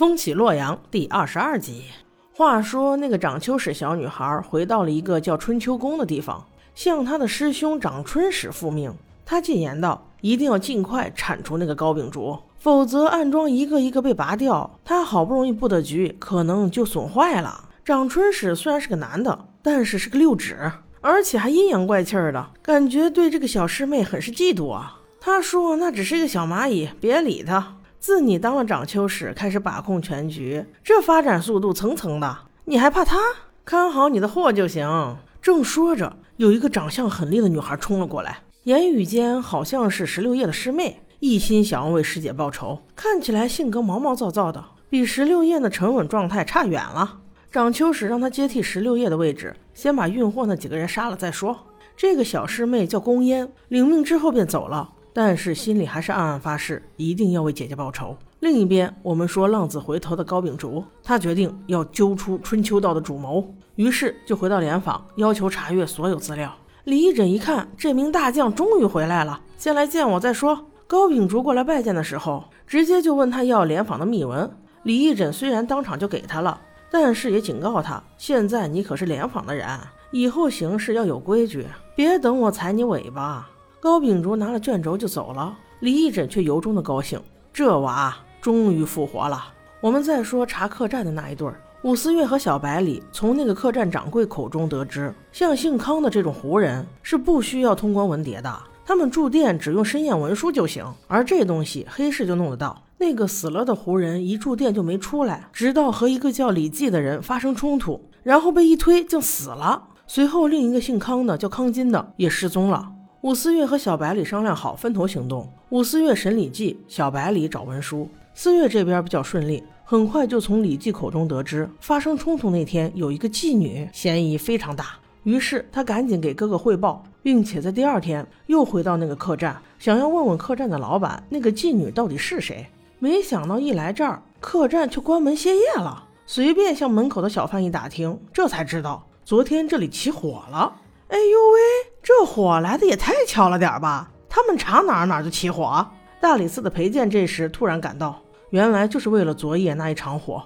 风起洛阳第二十二集。话说，那个长秋使小女孩回到了一个叫春秋宫的地方，向她的师兄长春使复命。他进言道：“一定要尽快铲除那个高秉烛，否则暗桩一个一个被拔掉，他好不容易布的局可能就损坏了。”长春使虽然是个男的，但是是个六指，而且还阴阳怪气儿的，感觉对这个小师妹很是嫉妒啊。他说：“那只是一个小蚂蚁，别理他。”自你当了掌秋使，开始把控全局，这发展速度层层的，你还怕他？看好你的货就行。正说着，有一个长相狠厉的女孩冲了过来，言语间好像是石榴叶的师妹，一心想要为师姐报仇，看起来性格毛毛躁躁的，比石榴叶的沉稳状态差远了。掌秋使让他接替石榴叶的位置，先把运货那几个人杀了再说。这个小师妹叫宫烟，领命之后便走了。但是心里还是暗暗发誓，一定要为姐姐报仇。另一边，我们说浪子回头的高秉烛，他决定要揪出春秋道的主谋，于是就回到联访，要求查阅所有资料。李义诊一看，这名大将终于回来了，先来见我再说。高秉烛过来拜见的时候，直接就问他要联访的密文。李义诊虽然当场就给他了，但是也警告他，现在你可是联访的人，以后行事要有规矩，别等我踩你尾巴。高秉烛拿了卷轴就走了，李义诊却由衷的高兴，这娃终于复活了。我们再说查客栈的那一对儿，武思月和小白里从那个客栈掌柜口中得知，像姓康的这种胡人是不需要通关文牒的，他们住店只用申验文书就行，而这东西黑市就弄得到。那个死了的胡人一住店就没出来，直到和一个叫李记的人发生冲突，然后被一推竟死了。随后另一个姓康的叫康金的也失踪了。武思月和小白里商量好分头行动。武思月审李记，小白里找文书。思月这边比较顺利，很快就从李记口中得知，发生冲突那天有一个妓女，嫌疑非常大。于是他赶紧给哥哥汇报，并且在第二天又回到那个客栈，想要问问客栈的老板，那个妓女到底是谁。没想到一来这儿，客栈却关门歇业了。随便向门口的小贩一打听，这才知道昨天这里起火了。哎呦喂！这火来的也太巧了点吧！他们查哪儿哪儿就起火。大理寺的裴健这时突然赶到，原来就是为了昨夜那一场火，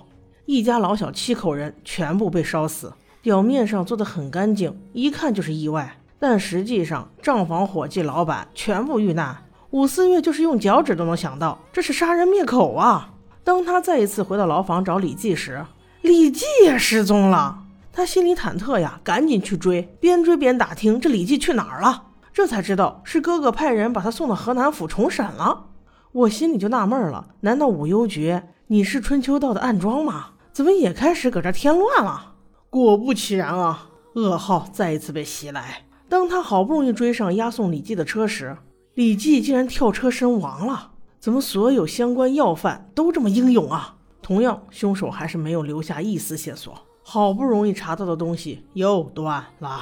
一家老小七口人全部被烧死。表面上做的很干净，一看就是意外，但实际上账房伙计、老板全部遇难。武四月就是用脚趾都能想到，这是杀人灭口啊！当他再一次回到牢房找李记时，李记也失踪了。他心里忐忑呀，赶紧去追，边追边打听这李记去哪儿了。这才知道是哥哥派人把他送到河南府重审了。我心里就纳闷了，难道武幽绝你是春秋道的暗桩吗？怎么也开始搁这添乱了？果不其然啊，噩耗再一次被袭来。当他好不容易追上押送李记的车时，李记竟然跳车身亡了。怎么所有相关要犯都这么英勇啊？同样，凶手还是没有留下一丝线索。好不容易查到的东西又断了，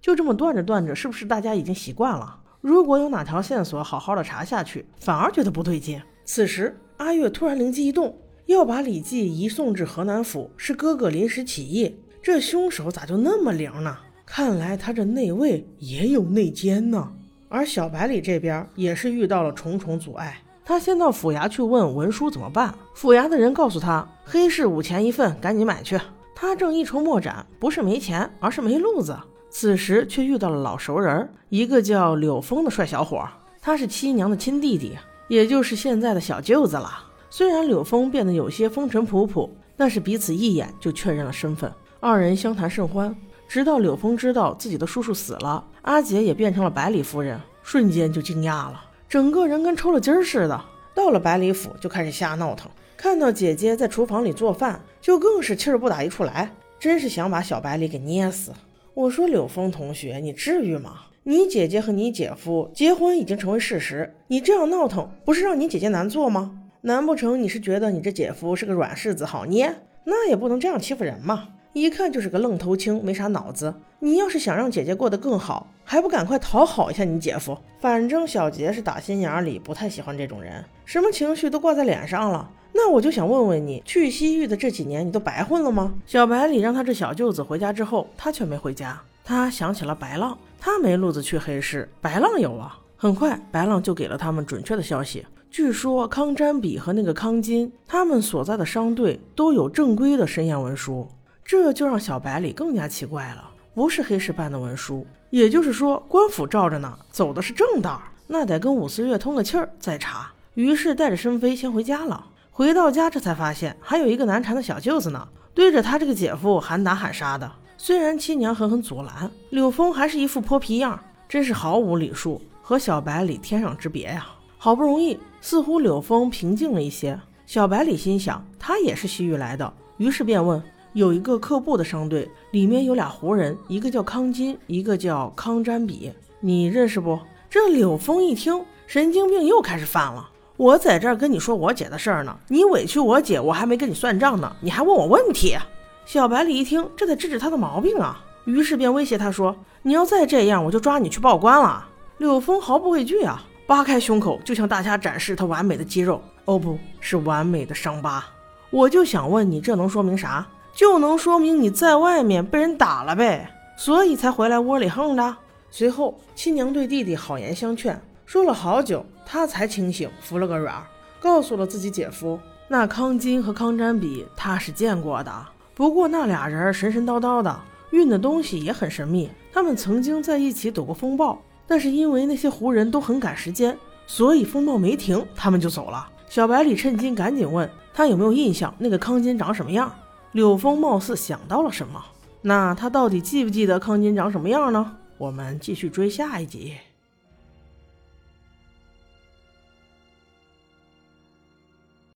就这么断着断着，是不是大家已经习惯了？如果有哪条线索好好的查下去，反而觉得不对劲。此时，阿月突然灵机一动，要把李记移送至河南府，是哥哥临时起意。这凶手咋就那么灵呢？看来他这内卫也有内奸呢。而小白里这边也是遇到了重重阻碍，他先到府衙去问文书怎么办。府衙的人告诉他，黑市五钱一份，赶紧买去。他正一筹莫展，不是没钱，而是没路子。此时却遇到了老熟人，一个叫柳峰的帅小伙。他是七娘的亲弟弟，也就是现在的小舅子了。虽然柳峰变得有些风尘仆仆，但是彼此一眼就确认了身份。二人相谈甚欢，直到柳峰知道自己的叔叔死了，阿杰也变成了百里夫人，瞬间就惊讶了，整个人跟抽了筋儿似的。到了百里府，就开始瞎闹腾。看到姐姐在厨房里做饭，就更是气儿不打一处来，真是想把小白里给捏死。我说柳峰同学，你至于吗？你姐姐和你姐夫结婚已经成为事实，你这样闹腾，不是让你姐姐难做吗？难不成你是觉得你这姐夫是个软柿子好捏？那也不能这样欺负人嘛！一看就是个愣头青，没啥脑子。你要是想让姐姐过得更好，还不赶快讨好一下你姐夫？反正小杰是打心眼里不太喜欢这种人，什么情绪都挂在脸上了。那我就想问问你，去西域的这几年，你都白混了吗？小白里让他这小舅子回家之后，他却没回家。他想起了白浪，他没路子去黑市，白浪有啊。很快，白浪就给了他们准确的消息，据说康占比和那个康金，他们所在的商队都有正规的申验文书，这就让小白里更加奇怪了。不是黑市办的文书，也就是说官府罩着呢，走的是正道，那得跟五四月通个气儿再查。于是带着申飞先回家了。回到家，这才发现还有一个难缠的小舅子呢，对着他这个姐夫喊打喊杀的。虽然亲娘狠狠阻拦，柳峰还是一副泼皮样，真是毫无礼数，和小白里天壤之别呀。好不容易，似乎柳峰平静了一些，小白里心想他也是西域来的，于是便问。有一个克布的商队，里面有俩胡人，一个叫康金，一个叫康占比，你认识不？这柳峰一听，神经病又开始犯了。我在这儿跟你说我姐的事儿呢，你委屈我姐，我还没跟你算账呢，你还问我问题？小白里一听，这得治治他的毛病啊，于是便威胁他说：“你要再这样，我就抓你去报官了。”柳峰毫不畏惧啊，扒开胸口就向大家展示他完美的肌肉，哦，不是完美的伤疤。我就想问你，这能说明啥？就能说明你在外面被人打了呗，所以才回来窝里横的。随后，亲娘对弟弟好言相劝，说了好久，他才清醒，服了个软，告诉了自己姐夫，那康金和康占比他是见过的，不过那俩人神神叨叨的，运的东西也很神秘。他们曾经在一起躲过风暴，但是因为那些胡人都很赶时间，所以风暴没停，他们就走了。小白里趁机赶紧问他有没有印象，那个康金长什么样。柳峰貌似想到了什么，那他到底记不记得康金长什么样呢？我们继续追下一集。